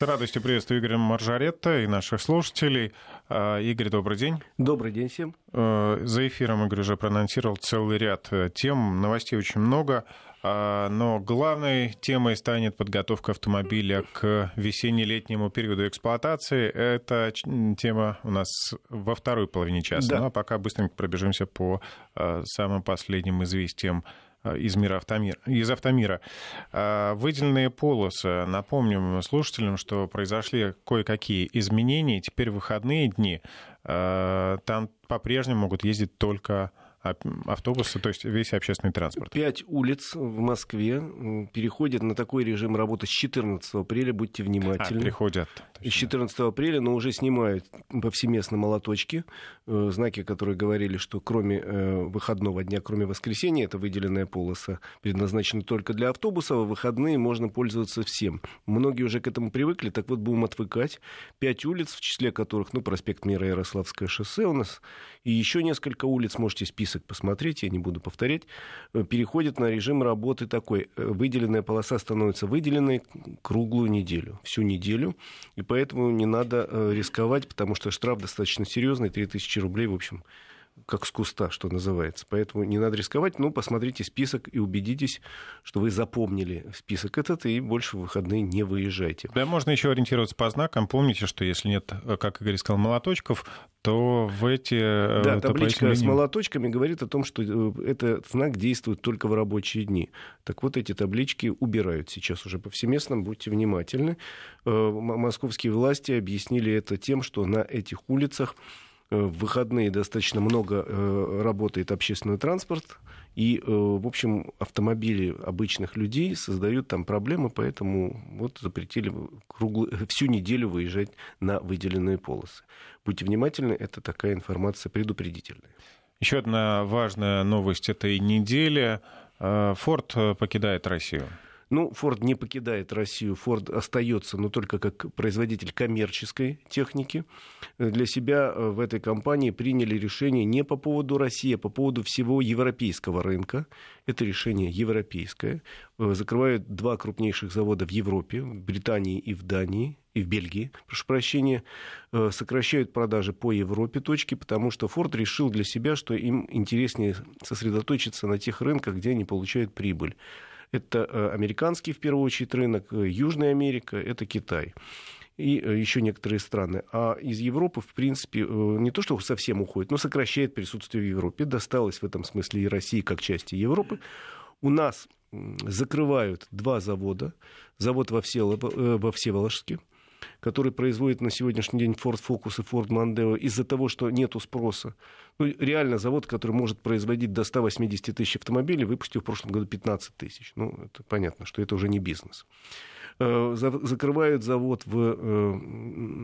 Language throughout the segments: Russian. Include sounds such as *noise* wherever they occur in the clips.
С радостью приветствую Игоря Маржаретта и наших слушателей. А, Игорь, добрый день. Добрый день всем. А, за эфиром Игорь уже проанонсировал целый ряд э, тем, новостей очень много. А, но главной темой станет подготовка автомобиля к весенне-летнему периоду эксплуатации. Это тема у нас во второй половине часа. Да. Ну а пока быстренько пробежимся по самым последним известиям Э, из мира автомира, из автомира. А, выделенные полосы, напомним слушателям, что произошли кое-какие изменения. Теперь выходные дни э, там по-прежнему могут ездить только автобусы, то есть весь общественный транспорт. Пять улиц в Москве переходят на такой режим работы с 14 апреля, будьте внимательны. А, приходят. С 14 апреля, но уже снимают повсеместно молоточки, э, знаки, которые говорили, что кроме э, выходного дня, кроме воскресенья, это выделенная полоса предназначена только для автобусов, а выходные можно пользоваться всем. Многие уже к этому привыкли, так вот будем отвыкать. Пять улиц, в числе которых, ну, проспект Мира Ярославское шоссе у нас, и еще несколько улиц, можете список посмотреть, я не буду повторять, э, переходят на режим работы такой. Э, выделенная полоса становится выделенной круглую неделю, всю неделю, и поэтому не надо э, рисковать, потому что штраф достаточно серьезный, 3000 рублей, в общем, как с куста, что называется. Поэтому не надо рисковать, но посмотрите список и убедитесь, что вы запомнили список этот, и больше в выходные не выезжайте. Да, можно еще ориентироваться по знакам. Помните, что если нет, как Игорь сказал, молоточков, то в эти... Э, да, табличка с молоточками говорит о том, что э, этот знак действует только в рабочие дни. Так вот, эти таблички убирают сейчас уже повсеместно, будьте внимательны. Э, московские власти объяснили это тем, что на этих улицах в выходные достаточно много э, работает общественный транспорт, и, э, в общем, автомобили обычных людей создают там проблемы, поэтому вот запретили круглую, *laughs* всю неделю выезжать на выделенные полосы. Будьте внимательны, это такая информация предупредительная. Еще одна важная новость этой недели. Форд покидает Россию. Ну, Форд не покидает Россию, Форд остается, но только как производитель коммерческой техники. Для себя э, в этой компании приняли решение не по поводу России, а по поводу всего европейского рынка. Это решение европейское. Э, закрывают два крупнейших завода в Европе, в Британии и в Дании и в Бельгии, прошу прощения, э, сокращают продажи по Европе точки, потому что Форд решил для себя, что им интереснее сосредоточиться на тех рынках, где они получают прибыль. Это э, американский, в первую очередь, рынок, э, Южная Америка, это Китай и э, еще некоторые страны. А из Европы, в принципе, не то что совсем уходит, но сокращает присутствие в Европе. Досталось в этом смысле и России как части Европы. У нас закрывают два завода. Завод во, Всеволожске, который производит на сегодняшний день Ford Focus и Ford Mondeo из-за того, что нет спроса. Ну, реально завод, который может производить до 180 тысяч автомобилей, выпустил в прошлом году 15 тысяч. Ну, это понятно, что это уже не бизнес э, закрывают завод в э,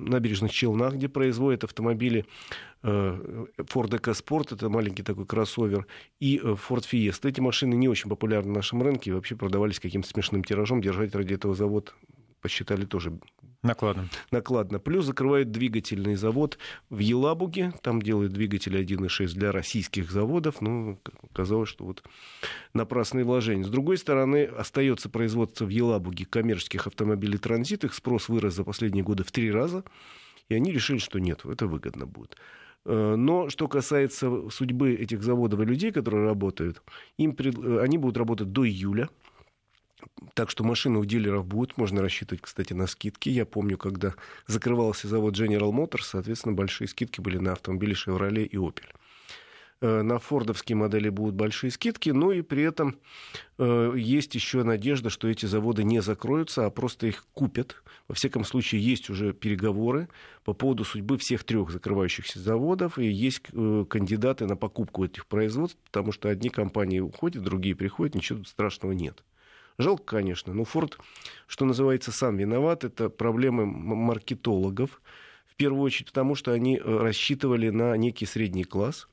набережных Челнах, где производят автомобили э, Ford EcoSport, это маленький такой кроссовер, и Ford Fiesta. Эти машины не очень популярны на нашем рынке и вообще продавались каким-то смешным тиражом. Держать ради этого завод посчитали тоже накладно. накладно. Плюс закрывают двигательный завод в Елабуге, там делают двигатели 1.6 для российских заводов. Ну, казалось, что вот напрасные вложения. С другой стороны, остается производство в Елабуге коммерческих автомобилей транзит, их спрос вырос за последние годы в три раза, и они решили, что нет, это выгодно будет. Э, но что касается судьбы этих заводов и людей, которые работают, им пред... они будут работать до июля. Так что машины у дилеров будут, можно рассчитывать, кстати, на скидки. Я помню, когда закрывался завод General Motors, соответственно, большие скидки были на автомобили Chevrolet и Opel. Э, на фордовские модели будут большие скидки, но и при этом э, есть еще надежда, что эти заводы не закроются, а просто их купят. Во всяком случае, есть уже переговоры по поводу судьбы всех трех закрывающихся заводов, и есть э, кандидаты на покупку этих производств, потому что одни компании уходят, другие приходят, ничего страшного нет. Жалко, конечно, но Форд, что называется, сам виноват. Это проблемы маркетологов. В первую очередь потому, что они э, рассчитывали на некий средний класс,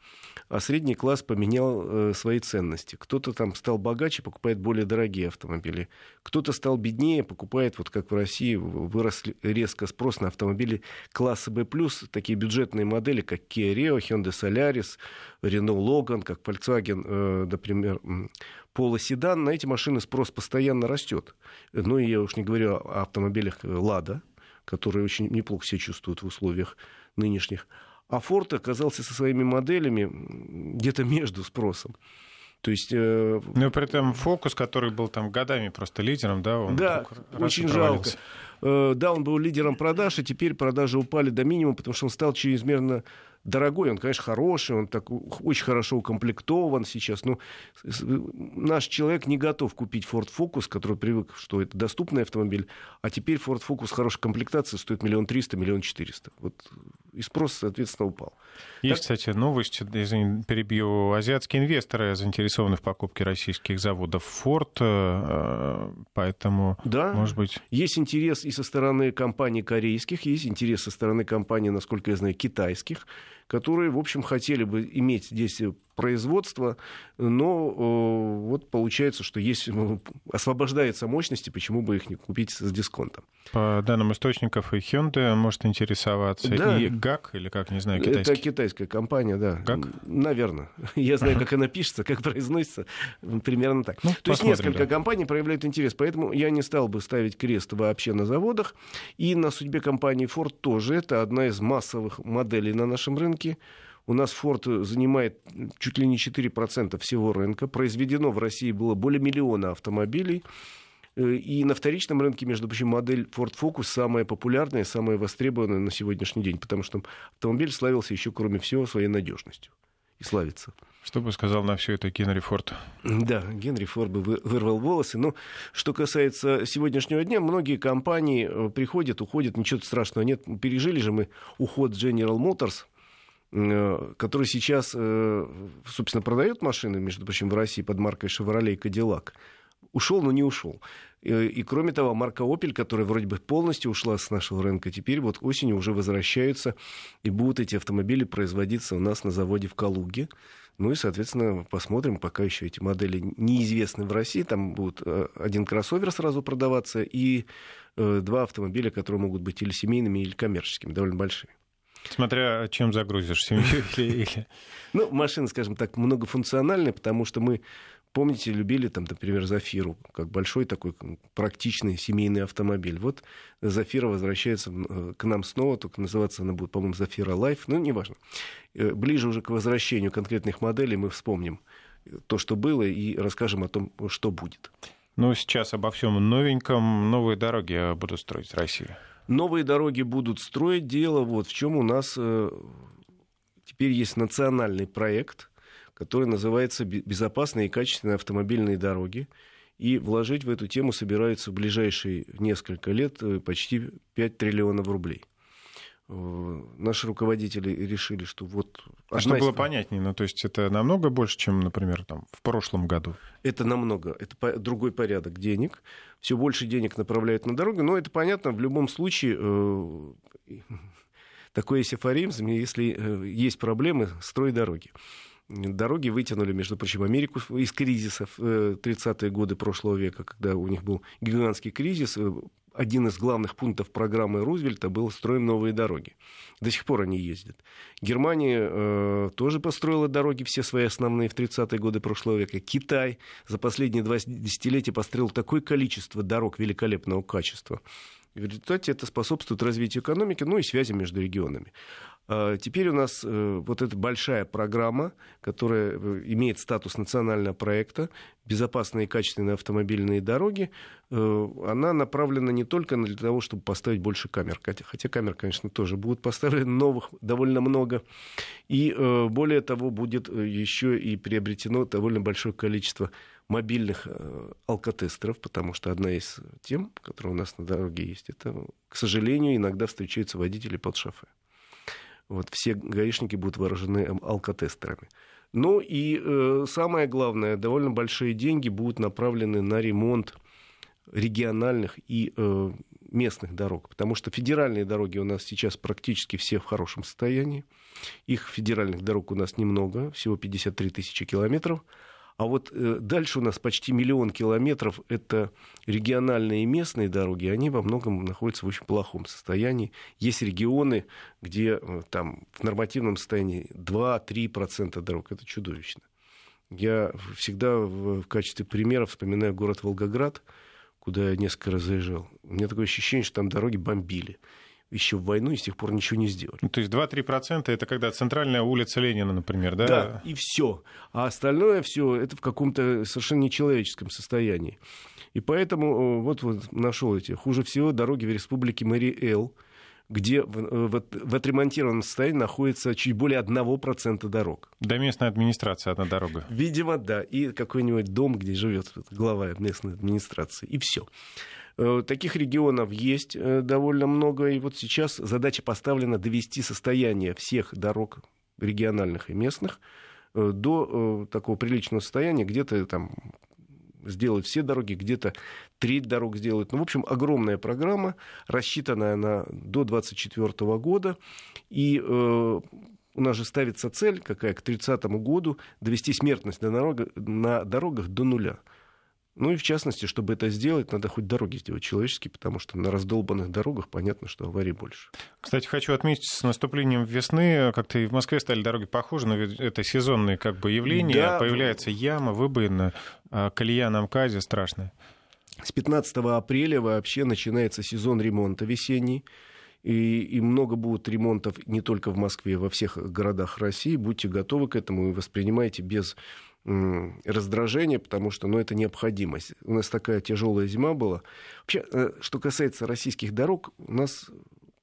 а средний класс поменял э, свои ценности. Кто-то там стал богаче, покупает более дорогие автомобили. Кто-то стал беднее, покупает, вот как в России, вырос резко спрос на автомобили класса B+, такие бюджетные модели, как Kia Rio, Hyundai Solaris, Renault Logan, как Volkswagen, э, например, полоседан, на эти машины спрос постоянно растет. Ну, я уж не говорю о автомобилях «Лада», которые очень неплохо себя чувствуют в условиях нынешних. А Ford оказался со своими моделями где-то между спросом. То есть... Э... Ну, при этом фокус, который был там годами просто лидером, да, он Да, очень жалко. Э, да, он был лидером продаж, и теперь продажи упали до минимума, потому что он стал чрезмерно дорогой, он, конечно, хороший, он так очень хорошо укомплектован сейчас, но наш человек не готов купить Ford Focus, который привык, что это доступный автомобиль, а теперь Ford Focus хорошей комплектации стоит миллион триста, миллион четыреста. Вот и спрос, соответственно, упал. Есть, так... кстати, новость, извини, перебью. Азиатские инвесторы заинтересованы в покупке российских заводов Ford, э, поэтому, да, может быть... Есть интерес и со стороны компаний корейских, есть интерес со стороны компаний, насколько я знаю, китайских которые, в общем, хотели бы иметь здесь производства, но э, вот получается, что есть, э, освобождается мощности, почему бы их не купить с дисконтом. По данным источников, и Hyundai может интересоваться, да. и ГАК, или как, не знаю, китайский. Это китайская компания, да. ГАК? Наверное. *laughs* Я знаю, как она пишется, как произносится, примерно так. Ну, То есть несколько да. компаний проявляют интерес, поэтому я не стал бы ставить крест вообще на заводах, и на судьбе компании Ford тоже. Это одна из массовых моделей на нашем рынке. У нас Ford занимает чуть ли не 4% всего рынка. Произведено в России было более миллиона автомобилей. Э, и на вторичном рынке, между прочим, модель Ford Focus самая популярная, самая востребованная на сегодняшний день, потому что автомобиль славился еще, кроме всего, своей надежностью. И славится. Что бы сказал на все это Генри Форд? Да, Генри Форд бы вырвал волосы. Но что касается сегодняшнего дня, многие компании э, приходят, уходят, ничего страшного нет. Пережили же мы уход General Motors – который сейчас, э, собственно, продает машины, между прочим, в России под маркой Chevrolet Cadillac, ушел, но не ушел. Э, и, кроме того, марка Opel, которая вроде бы полностью ушла с нашего рынка, теперь вот осенью уже возвращаются, и будут эти автомобили производиться у нас на заводе в Калуге. Ну и, соответственно, посмотрим, пока еще эти модели неизвестны в России. Там будет один кроссовер сразу продаваться и два автомобиля, которые могут быть или семейными, или коммерческими, довольно большие. Смотря чем загрузишь, семью *laughs* или... Ну, машина, скажем так, многофункциональная, потому что мы, помните, любили, там, например, Зафиру, как большой такой практичный семейный автомобиль. Вот Zafira возвращается э, к нам снова, только называться она будет, по-моему, Zafira Life, ну, неважно. Э, ближе уже к возвращению конкретных моделей мы вспомним то, что было, и расскажем о том, что будет. Ну, сейчас обо всем новеньком. Новые дороги будут строить в России. Новые дороги будут строить. Дело вот в чем у нас э, теперь есть национальный проект, который называется «Безопасные и качественные автомобильные дороги». И вложить в эту тему собираются в ближайшие несколько лет э, почти 5 триллионов рублей. Э, наши руководители решили, что вот... А что было понятнее, ну то есть это намного больше, чем, например, там, в прошлом году? Это намного, это другой порядок денег. Все больше денег направляют на дороги, но это понятно, в любом случае э, *laughs* такой есть афоризм, если э, есть проблемы, строй дороги. Дороги вытянули, между прочим, Америку из кризисов 30-е годы прошлого века, когда у них был гигантский кризис, один из главных пунктов программы Рузвельта был «Строим новые дороги». До сих пор они ездят. Германия э, тоже построила дороги все свои основные в 30-е годы прошлого века. Китай за последние два десятилетия построил такое количество дорог великолепного качества. В результате это способствует развитию экономики, ну и связи между регионами. А, теперь у нас э, вот эта большая программа, которая э, имеет статус национального проекта «Безопасные и качественные автомобильные дороги», э, она направлена не только для того, чтобы поставить больше камер, хотя камер, конечно, тоже будут поставлены новых довольно много, и более того, будет еще и приобретено довольно большое количество мобильных алкотестеров, потому что одна из тем, которая у нас на дороге есть, это, к сожалению, иногда встречаются водители под шофе. Вот, все гаишники будут вооружены алкотестерами. Ну и э, самое главное, довольно большие деньги будут направлены на ремонт региональных и э, местных дорог, потому что федеральные дороги у нас сейчас практически все в хорошем состоянии. Их федеральных дорог у нас немного, всего 53 тысячи километров. А вот э, дальше у нас почти миллион километров это региональные и местные дороги, они во многом находятся в очень плохом состоянии. Есть регионы, где э, там в нормативном состоянии 2-3% дорог. Это чудовищно. Я всегда в, качестве примера вспоминаю город Волгоград, куда я несколько раз заезжал. У меня такое ощущение, что там дороги бомбили еще в войну и с тех пор ничего не сделали. Ну, то есть 2-3% это когда центральная улица Ленина, например, да? Да, и все. А остальное все это в каком-то совершенно нечеловеческом состоянии. И поэтому э, вот, вот нашел эти. Хуже всего дороги в республике Мэри-Эл, где в, э, в, в отремонтированном состоянии находится чуть более 1% дорог. До местной администрации одна дорога. Видимо, да. И какой-нибудь дом, где живет глава местной администрации. И все. Э, таких регионов есть довольно много. И вот сейчас задача поставлена довести состояние всех дорог региональных и местных до такого приличного состояния, где-то там сделать все дороги, где-то треть дорог сделать. Ну, в общем, огромная программа, рассчитанная на до 2024 года. И э, у нас же ставится цель, какая к 30 году, довести смертность на, дорога, на дорогах до нуля. Ну и в частности, чтобы это сделать, надо хоть дороги сделать человеческие, потому что на раздолбанных дорогах понятно, что аварий больше. Кстати, хочу отметить, с наступлением весны как-то и в Москве стали дороги похожи, но это сезонные как бы явления, да. появляется яма, выбоина, а колея на МКАДе страшная. С 15 апреля вообще начинается сезон ремонта весенний. И, и много будет ремонтов не только в Москве, во всех городах России. Будьте готовы к этому и воспринимайте без раздражение, потому что ну, это необходимость. У нас такая тяжелая зима была. Вообще, э, что касается российских дорог, у нас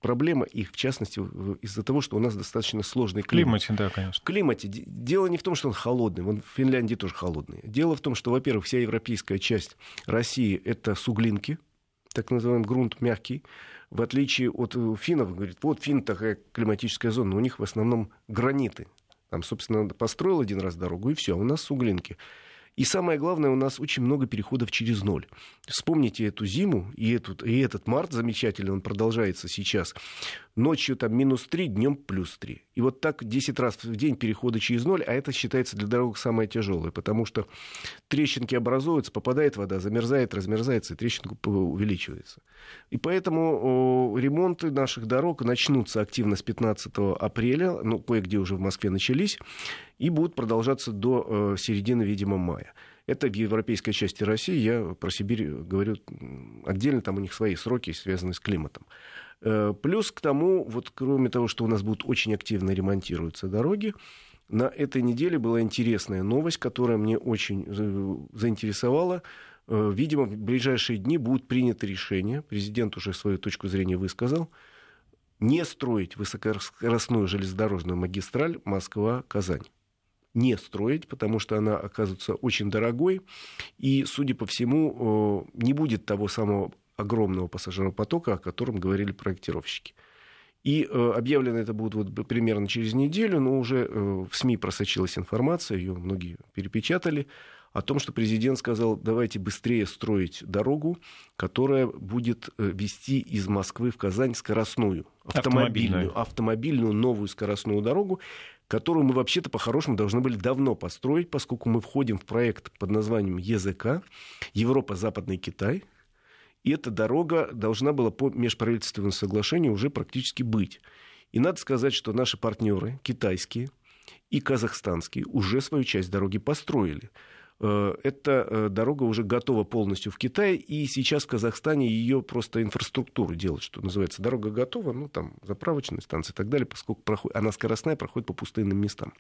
проблема их, в частности, из-за того, что у нас достаточно сложный климат. Климате, да, конечно. В климате. Дело не в том, что он холодный. Вон в Финляндии тоже холодный. Дело в том, что, во-первых, вся европейская часть России — это суглинки, так называемый грунт мягкий. В отличие от э, финнов, говорит, вот фин такая климатическая зона, у них в основном граниты, там, собственно, построил один раз дорогу, и все, у нас суглинки. И самое главное, у нас очень много переходов через ноль. Вспомните эту зиму и, эту, и этот март замечательный, он продолжается сейчас. Ночью там минус 3, днем плюс 3. И вот так 10 раз в день перехода через ноль, а это считается для дорог самое тяжелое, потому что трещинки образуются, попадает вода, замерзает, размерзается, и трещинка увеличивается. И поэтому ремонты наших дорог начнутся активно с 15 апреля, ну, кое-где уже в Москве начались, и будут продолжаться до э, середины, видимо, мая. Это в европейской части России, я про Сибирь говорю отдельно, там у них свои сроки, связанные с климатом. Э, плюс к тому, вот кроме того, что у нас будут очень активно ремонтируются дороги, на этой неделе была интересная новость, которая мне очень э, заинтересовала. Видимо, в ближайшие дни будут приняты решения, президент уже свою точку зрения высказал, не строить высокоскоростную железнодорожную магистраль Москва-Казань. Не строить, потому что она оказывается очень дорогой, и, судя по всему, э, не будет того самого огромного пассажиропотока, о котором говорили проектировщики. И э, объявлено это будет вот примерно через неделю, но уже э, в СМИ просочилась информация, ее многие перепечатали, о том, что президент сказал, давайте быстрее строить дорогу, которая будет вести из Москвы в Казань скоростную, автомобильную, автомобильную, автомобильную новую скоростную дорогу, которую мы вообще-то по-хорошему должны были давно построить, поскольку мы входим в проект под названием ЕЗК, Европа-Западный Китай, и эта дорога должна была по межправительственному соглашению уже практически быть. И надо сказать, что наши партнеры, китайские и казахстанские, уже свою часть дороги построили. Э, эта э, дорога уже готова полностью в Китае, и сейчас в Казахстане ее просто инфраструктуру делать, что называется. Дорога готова, ну, там, заправочные станции и так далее, поскольку проходит, она скоростная, проходит по пустынным местам.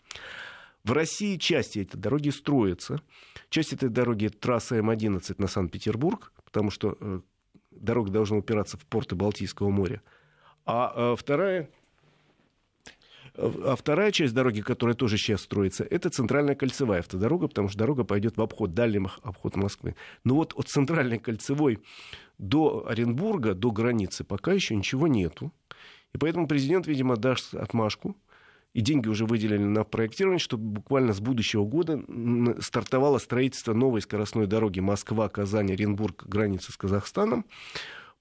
В России части этой дороги строятся. Часть этой дороги – трасса М11 на Санкт-Петербург, потому что э, дорога должна упираться в порты Балтийского моря. А вторая а вторая часть дороги, которая тоже сейчас строится, это центральная кольцевая автодорога, потому что дорога пойдет в обход, дальний обход Москвы. Но вот от центральной кольцевой до Оренбурга, до границы, пока еще ничего нету. И поэтому президент, видимо, даст отмашку, и деньги уже выделены на проектирование, чтобы буквально с будущего года стартовало строительство новой скоростной дороги Москва, Казань, Оренбург, граница с Казахстаном,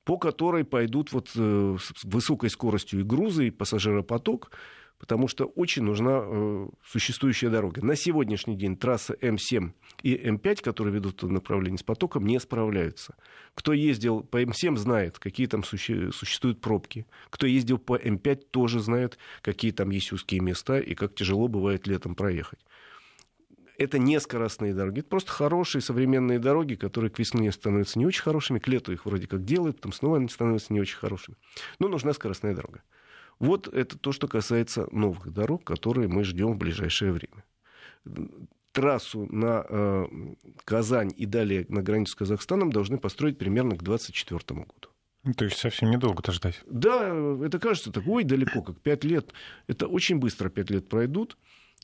по которой пойдут вот э, с высокой скоростью и грузы, и пассажиропоток, потому что очень нужна э, существующая дорога. На сегодняшний день трасса М7 и М5, которые ведут в направлении с потоком, не справляются. Кто ездил по М7, знает, какие там суще- существуют пробки. Кто ездил по М5, тоже знает, какие там есть узкие места и как тяжело бывает летом проехать. Это не скоростные дороги, это просто хорошие современные дороги, которые к весне становятся не очень хорошими, к лету их вроде как делают, потом снова они становятся не очень хорошими. Но нужна скоростная дорога. Вот это то, что касается новых дорог, которые мы ждем в ближайшее время. Трассу на э, Казань и далее на границу с Казахстаном должны построить примерно к 2024 году. Ну, то есть совсем недолго-то ждать. Да, это кажется так, ой, далеко, как пять лет. Это очень быстро пять лет пройдут.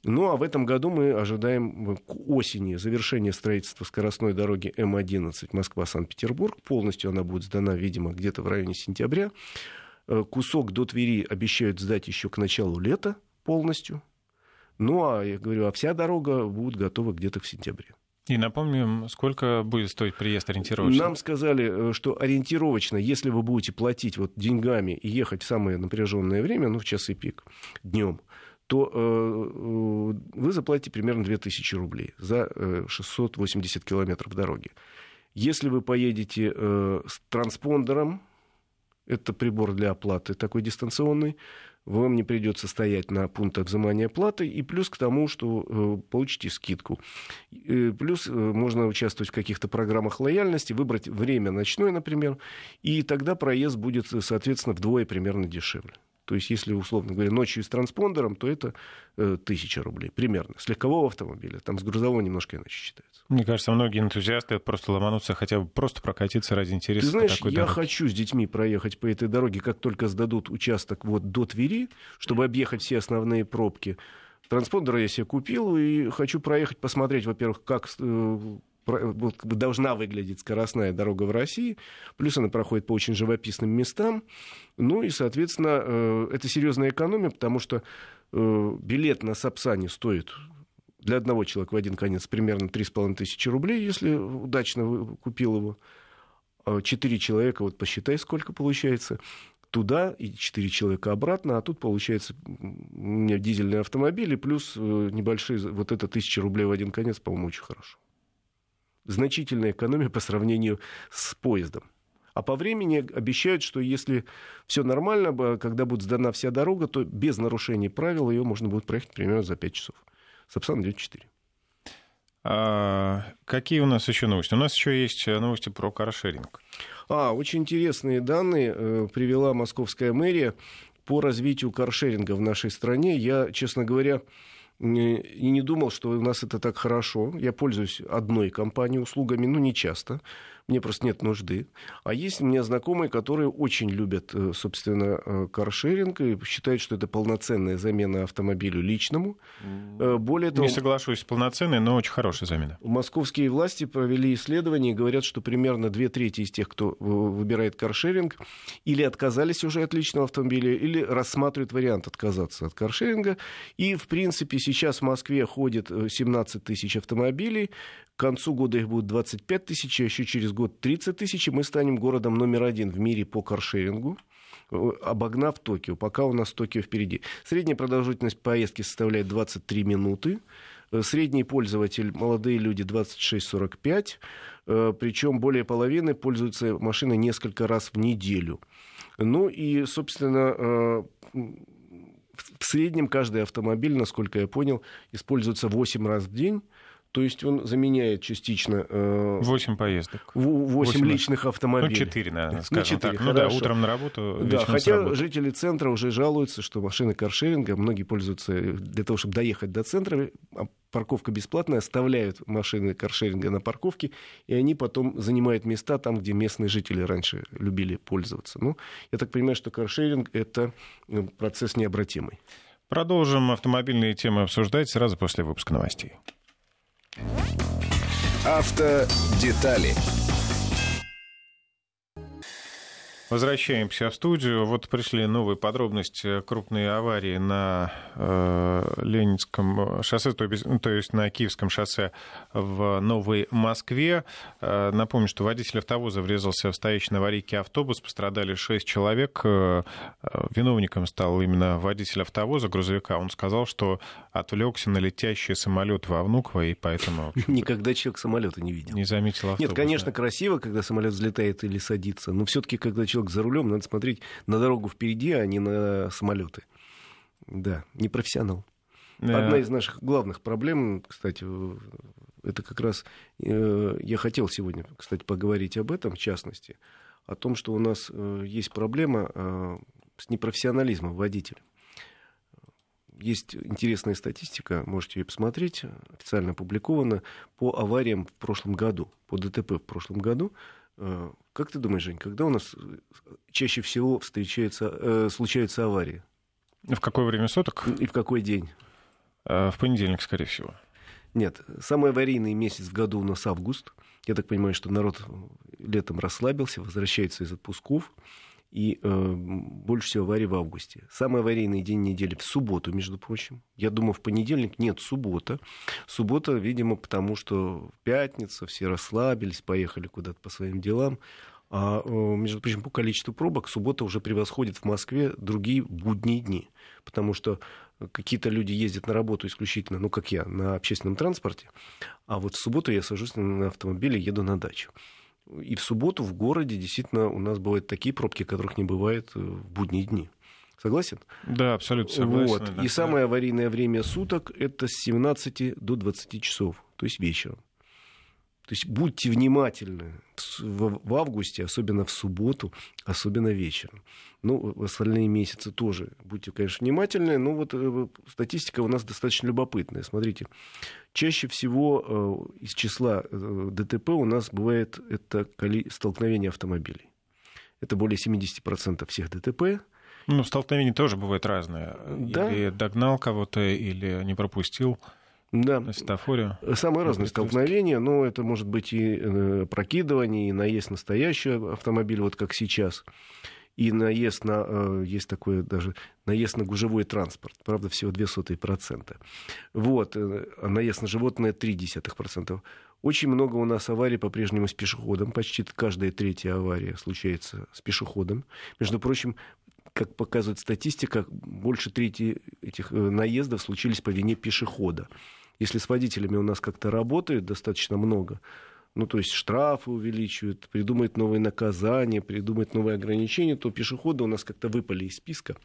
Ну, а в этом году мы ожидаем к осени завершения строительства скоростной дороги М-11 Москва-Санкт-Петербург. Полностью она будет сдана, видимо, где-то в районе сентября. Э, кусок до Твери обещают сдать еще к началу лета полностью. Ну, а я говорю, а вся дорога будет готова где-то в сентябре. И напомним, сколько будет стоить приезд ориентировочно? Нам сказали, э, что ориентировочно, если вы будете платить вот деньгами и ехать в самое напряженное время, ну, в часы пик, днем, то э, э, вы заплатите примерно 2000 рублей за 680 километров дороги. Если вы поедете с транспондером, это прибор для оплаты такой дистанционный, вам не придется стоять на пунктах взимания платы, и плюс к тому, что э, получите скидку. И плюс э, можно участвовать в каких-то программах лояльности, выбрать время ночное, например, и тогда проезд будет, соответственно, вдвое примерно дешевле. То есть, если, условно говоря, ночью с транспондером, то это э, тысяча рублей примерно. С легкового автомобиля, там с грузового немножко иначе считается. Мне кажется, многие энтузиасты просто ломанутся, хотя бы просто прокатиться ради интереса. Ты знаешь, я дороге. хочу с детьми проехать по этой дороге, как только сдадут участок вот до Твери, чтобы объехать все основные пробки. Транспондер я себе купил и хочу проехать, посмотреть, во-первых, как э, должна выглядеть скоростная дорога в России, плюс она проходит по очень живописным местам, ну и, соответственно, э, это серьезная экономия, потому что э, билет на Сапсане стоит для одного человека в один конец примерно 3,5 тысячи рублей, если удачно купил его. А четыре человека, вот посчитай, сколько получается. Туда и четыре человека обратно, а тут получается у меня дизельный автомобиль и плюс э, небольшие, вот это тысяча рублей в один конец, по-моему, очень хорошо значительная экономия по сравнению с поездом. А по времени обещают, что если все нормально, когда будет сдана вся дорога, то без нарушений правил ее можно будет проехать примерно за 5 часов. Сапсан идет 4. А, какие у нас еще новости? У нас еще есть новости про каршеринг. А, очень интересные данные э, привела московская мэрия по развитию каршеринга в нашей стране. Я, честно говоря, и не думал, что у нас это так хорошо. Я пользуюсь одной компанией услугами, ну, не часто мне просто нет нужды. А есть у меня знакомые, которые очень любят, э, собственно, э, каршеринг и считают, что это полноценная замена автомобилю личному. Э, более того... Не соглашусь, полноценная, но очень хорошая замена. Московские власти провели исследование и говорят, что примерно две трети из тех, кто выбирает каршеринг, или отказались уже от личного автомобиля, или рассматривают вариант отказаться от каршеринга. И, в принципе, сейчас в Москве ходит 17 тысяч автомобилей, к концу года их будет 25 тысяч, а еще через год 30 тысяч, и мы станем городом номер один в мире по каршерингу обогнав Токио. Пока у нас Токио впереди. Средняя продолжительность поездки составляет 23 минуты. Э, средний пользователь, молодые люди, 26-45. Э, Причем более половины пользуются машиной несколько раз в неделю. Ну и, собственно, э, в среднем каждый автомобиль, насколько я понял, используется 8 раз в день. То есть он заменяет частично... Э, 8 поездок. 8, 8 личных автомобилей. Ну, 4, наверное, скажем ну, 4, так. Ну да, утром на работу, Да, хотя жители центра уже жалуются, что машины каршеринга, многие пользуются для того, чтобы доехать до центра, а парковка бесплатная, оставляют машины каршеринга на парковке, и они потом занимают места там, где местные жители раньше любили пользоваться. Ну, я так понимаю, что каршеринг — это э, процесс необратимый. Продолжим автомобильные темы обсуждать сразу после выпуска новостей. Автодетали Возвращаемся в студию. Вот пришли новые подробности крупной аварии на э, Ленинском шоссе, то есть, то есть на Киевском шоссе в Новой Москве. Э, напомню, что водитель автовоза врезался в стоящий на аварийке автобус. Пострадали шесть человек. Э, виновником стал именно водитель автовоза, грузовика. Он сказал, что отвлекся на летящий самолет во Внуково, и поэтому... Никогда человек самолета не видел. Не заметил автобус. Нет, конечно, красиво, когда самолет взлетает или садится, но все-таки, когда человек человек за рулем, надо смотреть на дорогу впереди, а не на самолеты. Да, не профессионал. Одна из наших главных проблем, кстати, это как раз э, я хотел сегодня, кстати, поговорить об этом, в частности, о том, что у нас э, есть проблема э, с непрофессионализмом водителя. Есть интересная статистика, можете ее посмотреть, официально опубликована, по авариям в прошлом году, по ДТП в прошлом году. Э, как ты думаешь, Жень, когда у нас чаще всего встречаются, э, случаются аварии? В какое время суток? И в какой день? Э, в понедельник, скорее всего. Нет, самый аварийный месяц в году у нас август. Я так понимаю, что народ летом расслабился, возвращается из отпусков и э, больше всего аварий в августе. Самый аварийный день недели в субботу, между прочим. Я думаю, в понедельник нет, суббота. Суббота, видимо, потому что пятница, все расслабились, поехали куда-то по своим делам. А, э, между прочим, по количеству пробок суббота уже превосходит в Москве другие будние дни. Потому что какие-то люди ездят на работу исключительно, ну, как я, на общественном транспорте, а вот в субботу я сажусь на автомобиле и еду на дачу. И в субботу в городе действительно у нас бывают такие пробки, которых не бывает э, в будние дни. Согласен? Да, абсолютно согласен. Вот. И самое аварийное время суток это с 17 до 20 часов, то есть вечером. То есть будьте внимательны в августе, особенно в субботу, особенно вечером. Ну, в остальные месяцы тоже будьте, конечно, внимательны. Но вот э, статистика у нас достаточно любопытная. Смотрите, чаще всего э, из числа э, ДТП у нас бывает это столкновение автомобилей. Это более 70% всех ДТП. Ну, столкновения тоже бывают разные. Да? Или догнал кого-то, или не пропустил. Да. На светофоре. Самые разные столкновения, но это может быть и прокидывание, и наезд настоящий автомобиль, вот как сейчас и наезд на, э, есть такое даже, наезд на гужевой транспорт, правда, всего 0,02%. Вот, э, а наезд на животное 0,3%. Очень много у нас аварий по-прежнему с пешеходом, почти каждая третья авария случается с пешеходом. Между прочим, как показывает статистика, больше трети этих э, наездов случились по вине пешехода. Если с водителями у нас как-то работает достаточно много, ну, то есть штрафы увеличивают, придумают новые наказания, придумают новые ограничения, то пешеходы у нас как-то выпали из списка.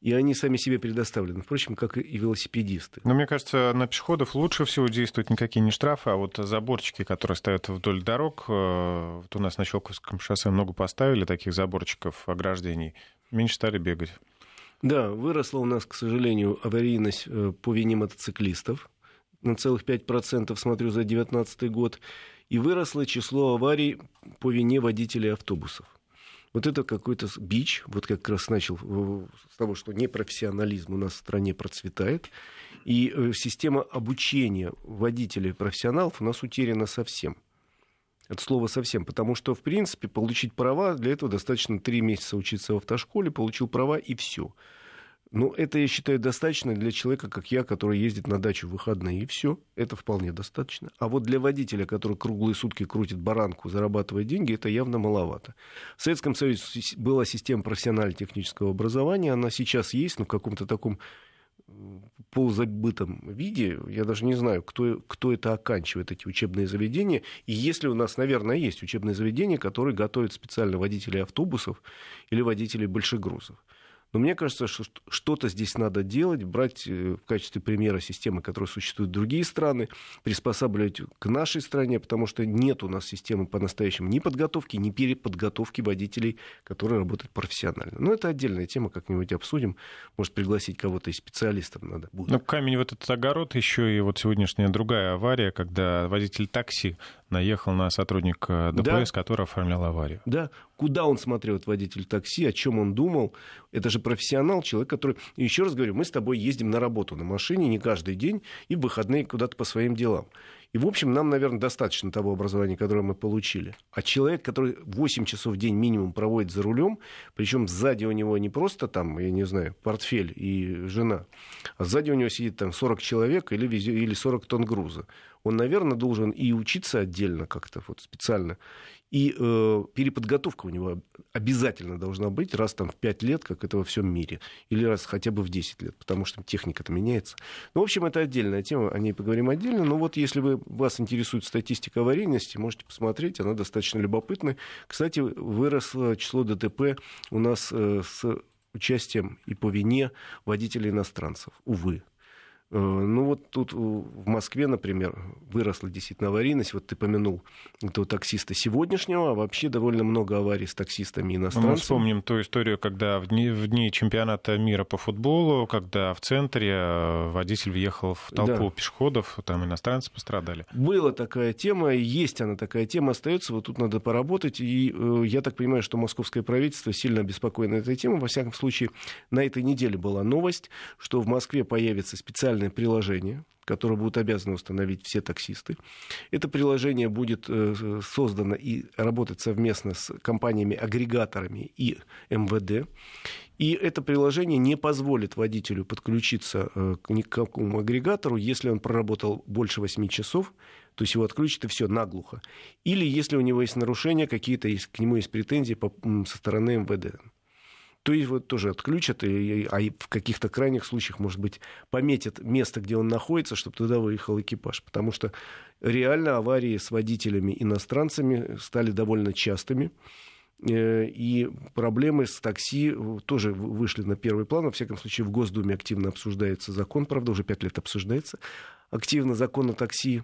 И они сами себе предоставлены, впрочем, как и велосипедисты. Но мне кажется, на пешеходов лучше всего действуют никакие не штрафы, а вот заборчики, которые стоят вдоль дорог. Э, вот у нас на Щелковском шоссе много поставили таких заборчиков, ограждений. Меньше стали бегать. Да, выросла у нас, к сожалению, аварийность э, по вине мотоциклистов. На целых 5% смотрю за 2019 год и выросло число аварий по вине водителей автобусов. Вот это какой-то бич, вот как раз начал с того, что непрофессионализм у нас в стране процветает, и э, система обучения водителей профессионалов у нас утеряна совсем. Это слово совсем, потому что, в принципе, получить права, для этого достаточно три месяца учиться в автошколе, получил права и все. Ну, это, я считаю, достаточно для человека, как я, который ездит на дачу в выходные, и все. Это вполне достаточно. А вот для водителя, который круглые сутки крутит баранку, зарабатывая деньги, это явно маловато. В Советском Союзе была система профессионально-технического образования, она сейчас есть, но в каком-то таком полузабытом виде. Я даже не знаю, кто, кто это оканчивает, эти учебные заведения. И если у нас, наверное, есть учебные заведения, которые готовят специально водителей автобусов или водителей больших грузов. Но мне кажется, что что-то здесь надо делать, брать э, в качестве примера системы, которые существуют в другие страны, приспосабливать к нашей стране, потому что нет у нас системы по-настоящему ни подготовки, ни переподготовки водителей, которые работают профессионально. Но это отдельная тема, как-нибудь обсудим. Может, пригласить кого-то из специалистов надо будет. Ну, камень в этот огород еще и вот сегодняшняя другая авария, когда водитель такси наехал на сотрудника ДПС, да. который оформлял аварию. Да, куда он смотрел, этот водитель такси, о чем он думал. Это же профессионал, человек, который... И еще раз говорю, мы с тобой ездим на работу на машине не каждый день и в выходные куда-то по своим делам. И, в общем, нам, наверное, достаточно того образования, которое мы получили. А человек, который 8 часов в день минимум проводит за рулем, причем сзади у него не просто там, я не знаю, портфель и жена, а сзади у него сидит там 40 человек или, или 40 тонн груза он, наверное, должен и учиться отдельно как-то вот специально, и э, переподготовка у него обязательно должна быть раз там в 5 лет, как это во всем мире, или раз хотя бы в 10 лет, потому что техника-то меняется. Ну, в общем, это отдельная тема, о ней поговорим отдельно. Но вот если вы, вас интересует статистика аварийности, можете посмотреть, она достаточно любопытная. Кстати, выросло число ДТП у нас э, с участием и по вине водителей иностранцев, увы. Э, ну вот тут в Москве, например, выросла действительно аварийность. Вот ты помянул этого таксиста сегодняшнего, а вообще довольно много аварий с таксистами ну, иностранцами. Мы вспомним ту историю, когда в дни, в дни чемпионата мира по футболу, когда в центре э, водитель въехал в толпу да. пешеходов, там иностранцы пострадали. Была такая тема, есть она такая тема, остается, вот тут надо поработать. И э, я так понимаю, что московское правительство сильно обеспокоено этой темой. Во всяком случае, на этой неделе была новость, что в Москве появится специальный специальное приложение, которое будут обязаны установить все таксисты. Это приложение будет э, создано и работать совместно с компаниями-агрегаторами и МВД. И это приложение не позволит водителю подключиться э, к никакому агрегатору, если он проработал больше 8 часов, то есть его отключат и все наглухо. Или если у него есть нарушения, какие-то к нему есть претензии со стороны МВД то есть вот тоже отключат, и, а в каких-то крайних случаях, может быть, пометят место, где он находится, чтобы туда выехал экипаж. Потому что реально аварии с водителями иностранцами стали довольно частыми. Э, и проблемы с такси тоже вышли на первый план. Во всяком случае, в Госдуме активно обсуждается закон, правда, уже пять лет обсуждается активно закон о такси.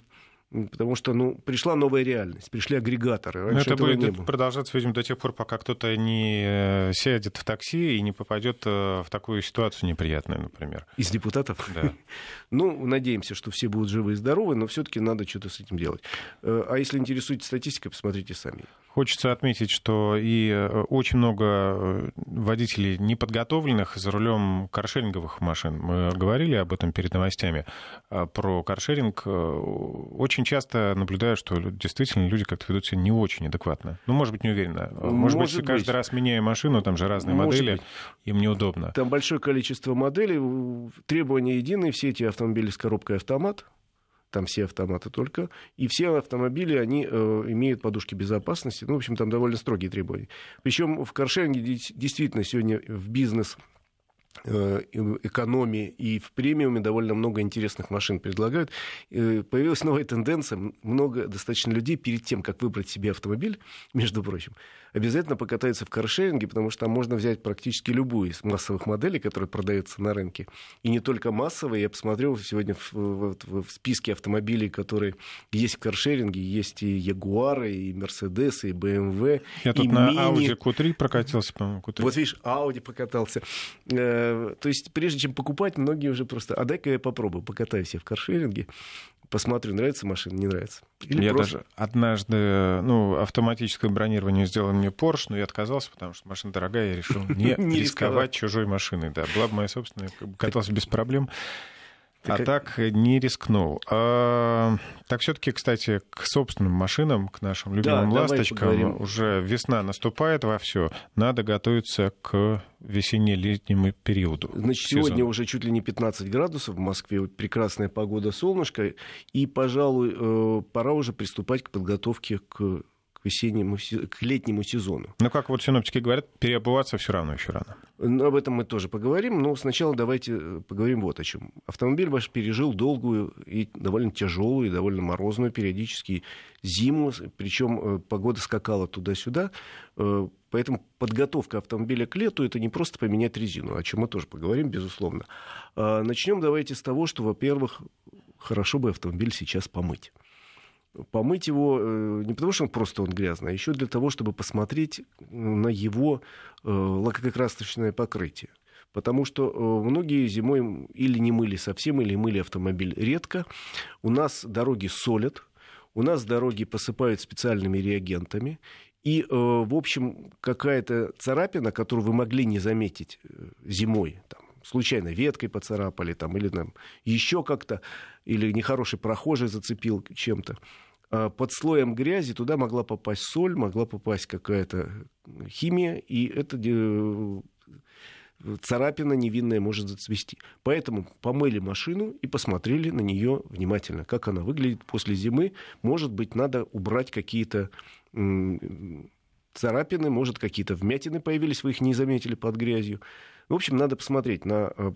Потому что, ну, пришла новая реальность, пришли агрегаторы. Раньше Но это будет не было. продолжаться, видимо, до тех пор, пока кто-то не э, сядет в такси и не попадет э, в такую ситуацию неприятную, например. Из депутатов? Да. *laughs* ну, надеемся, что все будут живы и здоровы, но все-таки надо что-то с этим делать. Э, а если интересуетесь статистикой, посмотрите сами. Хочется отметить, что и очень много водителей неподготовленных за рулем каршеринговых машин. Мы говорили об этом перед новостями а, про каршеринг. Э, очень часто наблюдаю, что действительно люди как-то ведут себя не очень адекватно. Ну, может быть, не уверенно. Может, может быть, быть, каждый раз меняя машину, там же разные может модели, быть. им неудобно. Там большое количество моделей, требования единые, все эти автомобили с коробкой автомат, там все автоматы только, и все автомобили, они э, имеют подушки безопасности, ну, в общем, там довольно строгие требования. Причем в каршеринге действительно сегодня в бизнес экономии и в премиуме довольно много интересных машин предлагают. Э, появилась новая тенденция. Много достаточно людей перед тем, как выбрать себе автомобиль, *laughs* между прочим, обязательно покатаются в каршеринге, потому что там можно взять практически любую из массовых моделей, которые продаются на рынке. И не только массовые. Я посмотрел сегодня в, в, в списке автомобилей, которые есть в каршеринге. Есть и Ягуары, и Мерседесы, и БМВ, Я тут и на Audi Q3 прокатился, по-моему. Q3. Вот видишь, Audi покатался э, то есть, прежде чем покупать, многие уже просто, а дай-ка я попробую, покатаюсь я в каршеринге, посмотрю, нравится машина, не нравится. Или я просто... даже однажды, ну, автоматическое бронирование сделал мне Porsche, но я отказался, потому что машина дорогая, я решил *laughs* не, не рисковать чужой машиной. Да, была бы моя собственная, катался без проблем. А так, так не рискнул. А, так все-таки, кстати, к собственным машинам, к нашим любимым да, ласточкам, уже весна наступает во все. Надо готовиться к весенне-летнему периоду. Значит, сезона. сегодня уже чуть ли не 15 градусов в Москве, прекрасная погода, солнышко, и, пожалуй, э, пора уже приступать к подготовке к весеннему, к летнему сезону. Но, как вот синоптики говорят, переобуваться все равно еще рано. Ну, об этом мы тоже поговорим, но сначала давайте э, поговорим вот о чем. Автомобиль ваш пережил долгую и довольно тяжелую, и довольно морозную периодически зиму, причем э, погода скакала туда-сюда, э, Поэтому подготовка автомобиля к лету это не просто поменять резину, о чем мы тоже поговорим, безусловно. А начнем давайте с того, что, во-первых, хорошо бы автомобиль сейчас помыть помыть его э, не потому, что он просто он грязный, а еще для того, чтобы посмотреть на его э, лакокрасочное покрытие. Потому что э, многие зимой или не мыли совсем, или мыли автомобиль редко. У нас дороги солят, у нас дороги посыпают специальными реагентами. И, в общем, какая-то царапина, которую вы могли не заметить зимой, там, случайно веткой поцарапали, там, или там, еще как-то, или нехороший прохожий зацепил чем-то. А под слоем грязи туда могла попасть соль, могла попасть какая-то химия, и это э, царапина невинная может зацвести. Поэтому помыли машину и посмотрели на нее внимательно, как она выглядит после зимы. Может быть, надо убрать какие-то царапины, может, какие-то вмятины появились, вы их не заметили под грязью. В общем, надо посмотреть на э,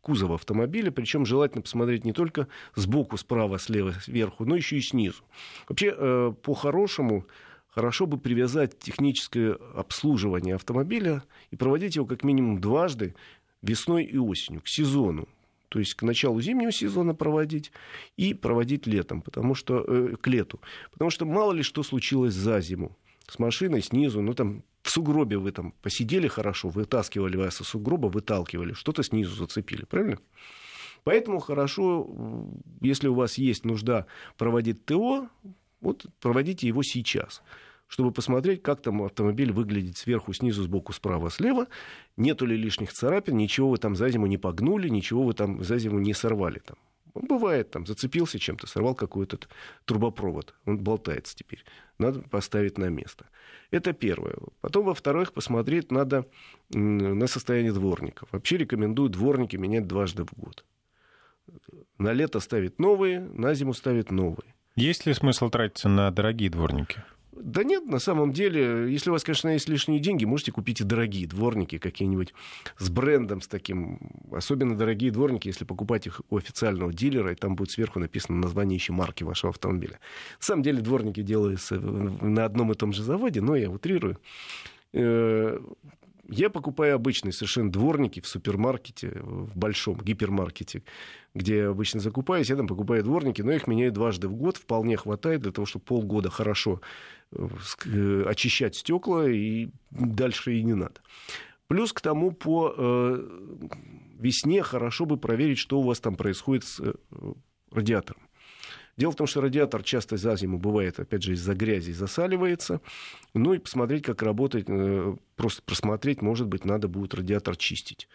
кузов автомобиля, причем желательно посмотреть не только сбоку, справа, слева, сверху, но еще и снизу. Вообще, э, по-хорошему, хорошо бы привязать техническое обслуживание автомобиля и проводить его как минимум дважды весной и осенью, к сезону. то есть к началу зимнего сезона проводить и проводить летом, потому что, э, к лету. Потому что мало ли что случилось за зиму с машиной снизу, ну там в сугробе вы там посидели хорошо, вытаскивали вас из сугроба, выталкивали, что-то снизу зацепили, правильно? Поэтому хорошо, если у вас есть нужда проводить ТО, вот проводите его сейчас чтобы посмотреть, как там автомобиль выглядит сверху, снизу, сбоку, справа, слева. Нету ли лишних царапин, ничего вы там за зиму не погнули, ничего вы там за зиму не сорвали. Там. Он бывает, там, зацепился чем-то, сорвал какой-то трубопровод, он болтается теперь. Надо поставить на место. Это первое. Потом, во-вторых, посмотреть надо на состояние дворников. Вообще рекомендую дворники менять дважды в год. На лето ставить новые, на зиму ставить новые. Есть ли смысл тратиться на дорогие дворники? Да нет, на самом деле, если у вас, конечно, есть лишние деньги, можете купить и дорогие дворники какие-нибудь с брендом, с таким. Особенно дорогие дворники, если покупать их у официального дилера, и там будет сверху написано название еще марки вашего автомобиля. На самом деле дворники делаются на одном и том же заводе, но я утрирую. Я покупаю обычные совершенно дворники в супермаркете, в большом гипермаркете, где я обычно закупаюсь. Я там покупаю дворники, но их меняю дважды в год. Вполне хватает для того, чтобы полгода хорошо э, э, очищать стекла, и дальше и не надо. Плюс к тому по э, весне хорошо бы проверить, что у вас там происходит с радиатором. Дело в том, что радиатор часто за зиму бывает, опять же, из-за грязи засаливается. Ну и посмотреть, как работает, э, просто просмотреть, может быть, надо будет радиатор чистить.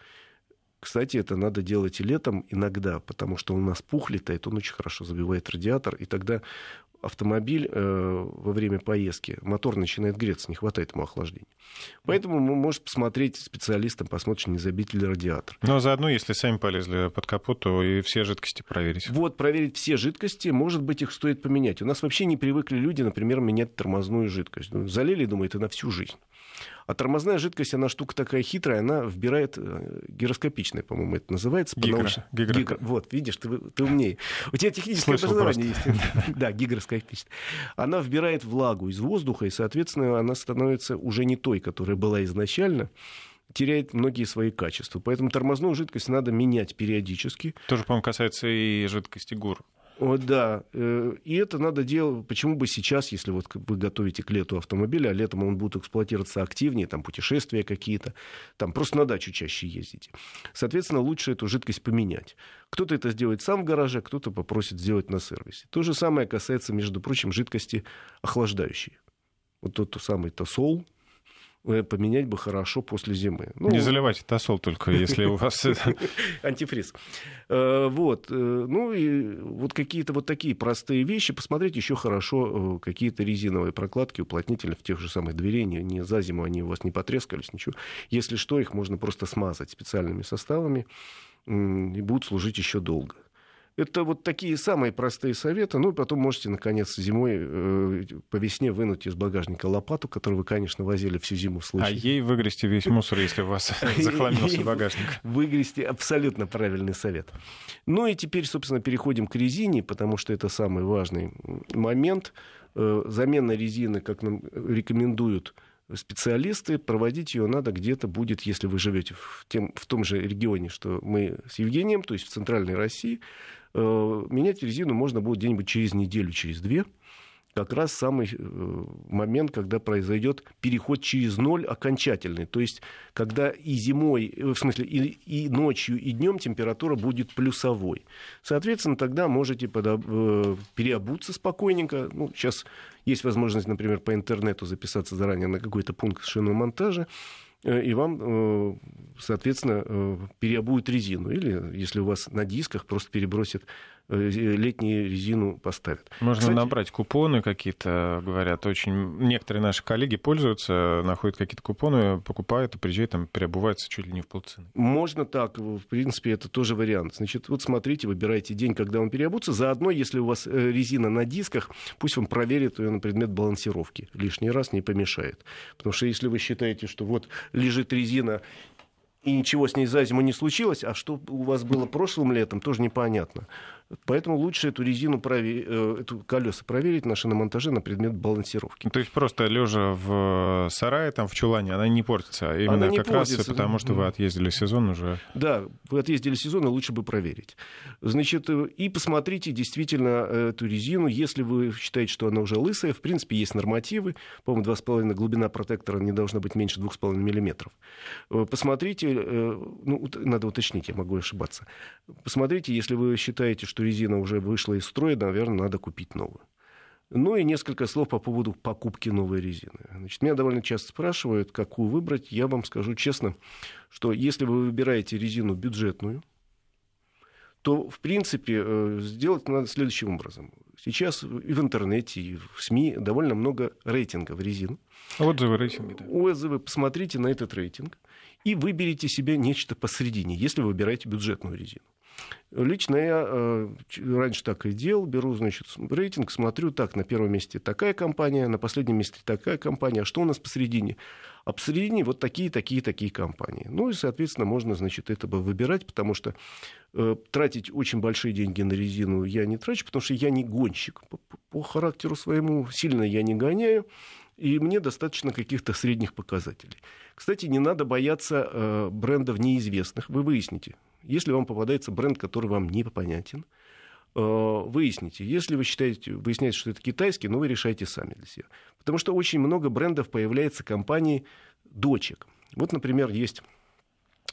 Кстати, это надо делать и летом иногда, потому что он у нас пух летает, он очень хорошо забивает радиатор, и тогда автомобиль э, во время поездки, мотор начинает греться, не хватает ему охлаждения. Поэтому вы можете посмотреть специалистам, посмотрите, не забить ли радиатор. Но заодно, если сами полезли под капот, то и все жидкости проверить. Вот, проверить все жидкости, может быть, их стоит поменять. У нас вообще не привыкли люди, например, менять тормозную жидкость. Ну, залили, думает, и на всю жизнь. А тормозная жидкость, она штука такая хитрая, она вбирает э, гироскопичная, по-моему, это называется. Гигро. Гигро. Гигро. Вот, видишь, ты, ты умнее. У тебя техническое Слышал образование есть. *laughs* Да, гигроскопичная. Она вбирает влагу из воздуха, и, соответственно, она становится уже не той, которая была изначально теряет многие свои качества. Поэтому тормозную жидкость надо менять периодически. Тоже, по-моему, касается и жидкости ГУР. О, да, э, и это надо делать, почему бы сейчас, если вот вы готовите к лету автомобиль, а летом он будет эксплуатироваться активнее, там путешествия какие-то, там просто на дачу чаще ездите. Соответственно, лучше эту жидкость поменять. Кто-то это сделает сам в гараже, кто-то попросит сделать на сервисе. То же самое касается, между прочим, жидкости охлаждающей. Вот тот самый тосол, поменять бы хорошо после зимы. Ну, не заливайте тосол только, если у вас... *laughs* Антифриз. Э, вот. Э, ну и вот какие-то вот такие простые вещи. Посмотреть еще хорошо какие-то резиновые прокладки, уплотнители в тех же самых дверей. Не, не за зиму они у вас не потрескались, ничего. Если что, их можно просто смазать специальными составами и будут служить еще долго. Это вот такие самые простые советы. Ну, потом можете, наконец, зимой э, по весне вынуть из багажника лопату, которую вы, конечно, возили всю зиму в случае. А ей выгрести весь мусор, если у вас *laughs* захламился багажник. Выгрести абсолютно правильный совет. Ну и теперь, собственно, переходим к резине, потому что это самый важный момент. Э, замена резины, как нам рекомендуют специалисты, проводить ее надо где-то будет, если вы живете в, тем, в том же регионе, что мы с Евгением, то есть в центральной России, Э, менять резину можно будет где-нибудь через неделю, через две. Как раз самый э, момент, когда произойдет переход через ноль окончательный. То есть, когда и зимой, э, в смысле, и, и ночью, и днем температура будет плюсовой. Соответственно, тогда можете подоб... переобуться спокойненько. Ну, сейчас есть возможность, например, по интернету записаться заранее на какой-то пункт шиномонтажа и вам, соответственно, переобуют резину. Или, если у вас на дисках, просто перебросят Э, летнюю резину поставят. Можно Кстати, набрать купоны какие-то, говорят. Очень некоторые наши коллеги пользуются, находят какие-то купоны, покупают и приезжают, там переобуваются чуть ли не в полцены. Можно так, в принципе, это тоже вариант. Значит, вот смотрите, выбирайте день, когда он переобуться. Заодно, если у вас э, резина на дисках, пусть он проверит ее на предмет балансировки. Лишний раз не помешает. Потому что если вы считаете, что вот лежит резина и ничего с ней за зиму не случилось, а что у вас было прошлым летом, тоже непонятно. Поэтому лучше эту резину, провер... Э, эту колеса проверить на шиномонтаже на предмет балансировки. То есть просто лежа в сарае, там, в чулане, она не портится. А именно как портится. раз потому, что вы отъездили сезон уже. Да, вы отъездили сезон, и лучше бы проверить. Значит, э, и посмотрите действительно э, эту резину. Если вы считаете, что она уже лысая, в принципе, есть нормативы. По-моему, 2,5 глубина протектора не должна быть меньше 2,5 миллиметров. Посмотрите, ну, надо уточнить, я могу ошибаться. Посмотрите, если вы считаете, что резина уже вышла из строя, наверное, надо купить новую. Ну и несколько слов по поводу покупки новой резины. Значит, меня довольно часто спрашивают, какую выбрать. Я вам скажу честно, что если вы выбираете резину бюджетную, то, в принципе, э, сделать надо следующим образом. Сейчас и в интернете, и в СМИ довольно много рейтингов резин. Отзывы рейтинги, да. Отзывы, посмотрите на этот рейтинг и выберите себе нечто посередине, если вы выбираете бюджетную резину. Лично я э, раньше так и делал, беру, значит, рейтинг, смотрю, так, на первом месте такая компания, на последнем месте такая компания, а что у нас посередине? А посередине вот такие, такие, такие компании. Ну и, соответственно, можно, значит, это бы выбирать, потому что э, тратить очень большие деньги на резину я не трачу, потому что я не гонщик. По, по характеру своему сильно я не гоняю, и мне достаточно каких-то средних показателей. Кстати, не надо бояться э, брендов неизвестных. Вы выясните, если вам попадается бренд, который вам не понятен, э, выясните. Если вы считаете, выясняете, что это китайский, ну, вы решайте сами для себя. Потому что очень много брендов появляется компаний дочек. Вот, например, есть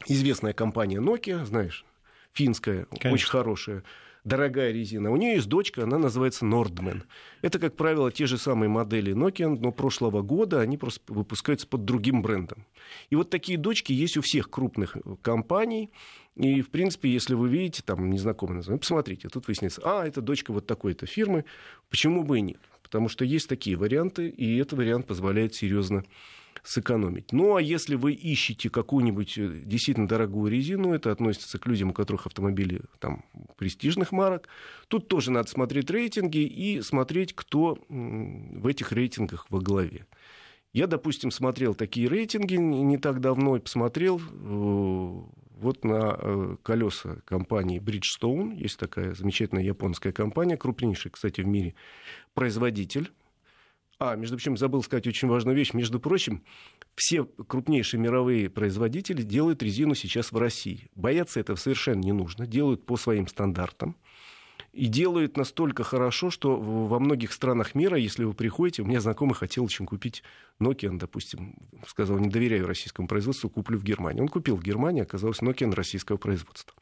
известная компания Nokia, знаешь, финская, Конечно. очень хорошая дорогая резина. У нее есть дочка, она называется Nordman. Это, как правило, те же самые модели Nokia, но прошлого года они просто выпускаются под другим брендом. И вот такие дочки есть у всех крупных компаний. И, в принципе, если вы видите, там, незнакомый название, посмотрите, тут выясняется, а, это дочка вот такой-то фирмы, почему бы и нет? Потому что есть такие варианты, и этот вариант позволяет серьезно сэкономить. Ну, а если вы ищете какую-нибудь э, действительно дорогую резину, это относится к людям, у которых автомобили там, престижных марок, тут тоже надо смотреть рейтинги и смотреть, кто в этих рейтингах во главе. Я, допустим, смотрел такие рейтинги не так давно и посмотрел э, вот на э, колеса компании Bridgestone. Есть такая замечательная японская компания, крупнейший, кстати, в мире производитель а, между прочим, забыл сказать очень важную вещь. Между прочим, все крупнейшие мировые производители делают резину сейчас в России. Бояться этого совершенно не нужно. Делают по своим стандартам. И делают настолько хорошо, что во многих странах мира, если вы приходите, у меня знакомый хотел очень купить Nokia, допустим, сказал, не доверяю российскому производству, куплю в Германии. Он купил в Германии, оказалось Nokia российского производства.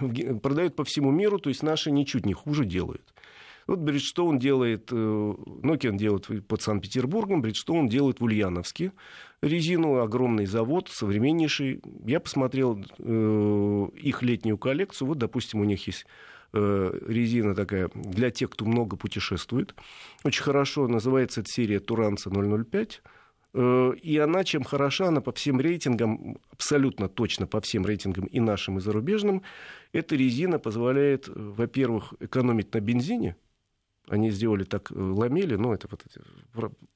*laughs* Продают по всему миру, то есть наши ничуть не хуже делают. Вот Бриджстоун делает, э, Nokian делает под Санкт-Петербургом, Бриджстоун делает в Ульяновске резину, огромный завод, современнейший. Я посмотрел э, их летнюю коллекцию, вот, допустим, у них есть э, резина такая для тех, кто много путешествует. Очень хорошо называется эта серия Туранца 005. И она чем хороша, она по всем рейтингам, абсолютно точно по всем рейтингам и нашим, и зарубежным, эта резина позволяет, во-первых, экономить на бензине, они сделали так э, ламели, ну, это вот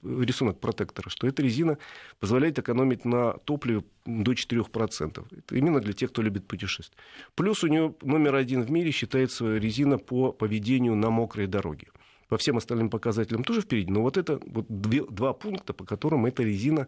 рисунок протектора, что эта резина позволяет экономить на топливе до 4%. Это именно для тех, кто любит путешествовать. Плюс у нее номер один в мире считается резина по поведению на мокрой дороге по всем остальным показателям тоже впереди. Но вот это вот две, два пункта, по которым эта резина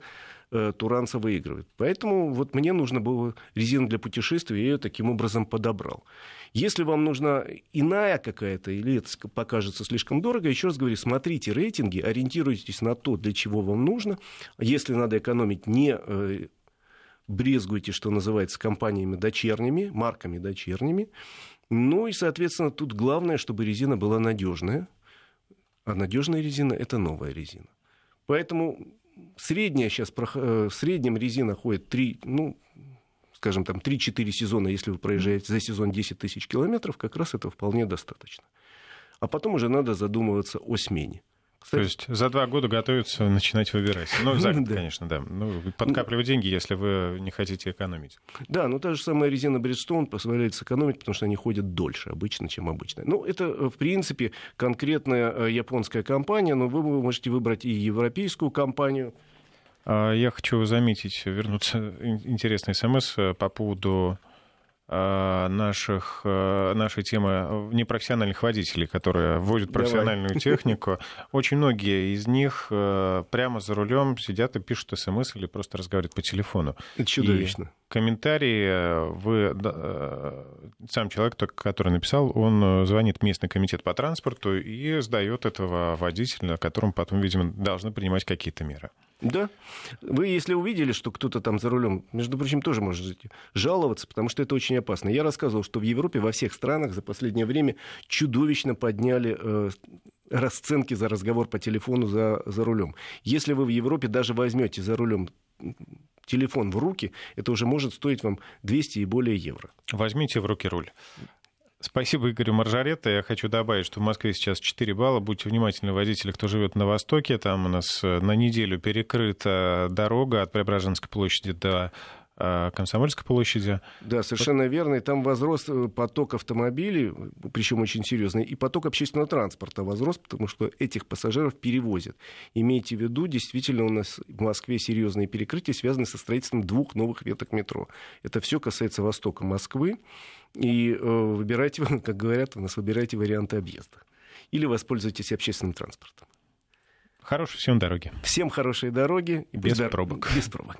э, Туранца выигрывает. Поэтому вот мне нужно было резину для путешествия, я ее таким образом подобрал. Если вам нужна иная какая-то, или это покажется слишком дорого, еще раз говорю, смотрите рейтинги, ориентируйтесь на то, для чего вам нужно. Если надо экономить, не э, брезгуйте, что называется, компаниями дочерними, марками дочерними. Ну и, соответственно, тут главное, чтобы резина была надежная, а надежная резина – это новая резина. Поэтому средняя сейчас, э, в среднем резина ходит 3, ну, скажем, там 3-4 сезона, если вы проезжаете за сезон 10 тысяч километров, как раз это вполне достаточно. А потом уже надо задумываться о смене. Кстати, То есть за два года готовиться начинать выбирать. Ну, за *laughs* год, конечно, да. Ну, подкапливать деньги, если вы не хотите экономить. Да, но та же самая резина Bridgestone позволяет сэкономить, потому что они ходят дольше обычно, чем обычно. Ну, это, в принципе, конкретная э, японская компания, но вы можете выбрать и европейскую компанию. А, я хочу заметить, вернуться интересный смс по поводу наших, а, нашей темы непрофессиональных водителей, которые водят профессиональную Давай. технику. *laughs* Очень многие из них а, прямо за рулем сидят и пишут смс или просто разговаривают по телефону. Это чудовищно. И комментарии вы... Сам человек, который написал, он звонит в местный комитет по транспорту и сдает этого водителя, которому потом, видимо, должны принимать какие-то меры. Да. Вы, если увидели, что кто-то там за рулем, между прочим, тоже можете жаловаться, потому что это очень опасно. Я рассказывал, что в Европе во всех странах за последнее время чудовищно подняли э, расценки за разговор по телефону за, за рулем. Если вы в Европе даже возьмете за рулем телефон в руки, это уже может стоить вам 200 и более евро. Возьмите в руки руль. Спасибо Игорю Маржаретто. Я хочу добавить, что в Москве сейчас 4 балла. Будьте внимательны, водители, кто живет на Востоке. Там у нас э, на неделю перекрыта дорога от Преображенской площади до э, Комсомольской площади. Да, совершенно верно. И там возрос э, поток автомобилей, причем очень серьезный, и поток общественного транспорта возрос, потому что этих пассажиров перевозят. Имейте в виду, действительно у нас в Москве серьезные перекрытия, связанные со строительством двух новых веток метро. Это все касается востока Москвы. И э, выбирайте, *laughs* как говорят у нас, выбирайте варианты объезда. Или воспользуйтесь общественным транспортом. Хорошей всем дороги. Всем хорошей дороги. Без, без пробок. Без пробок.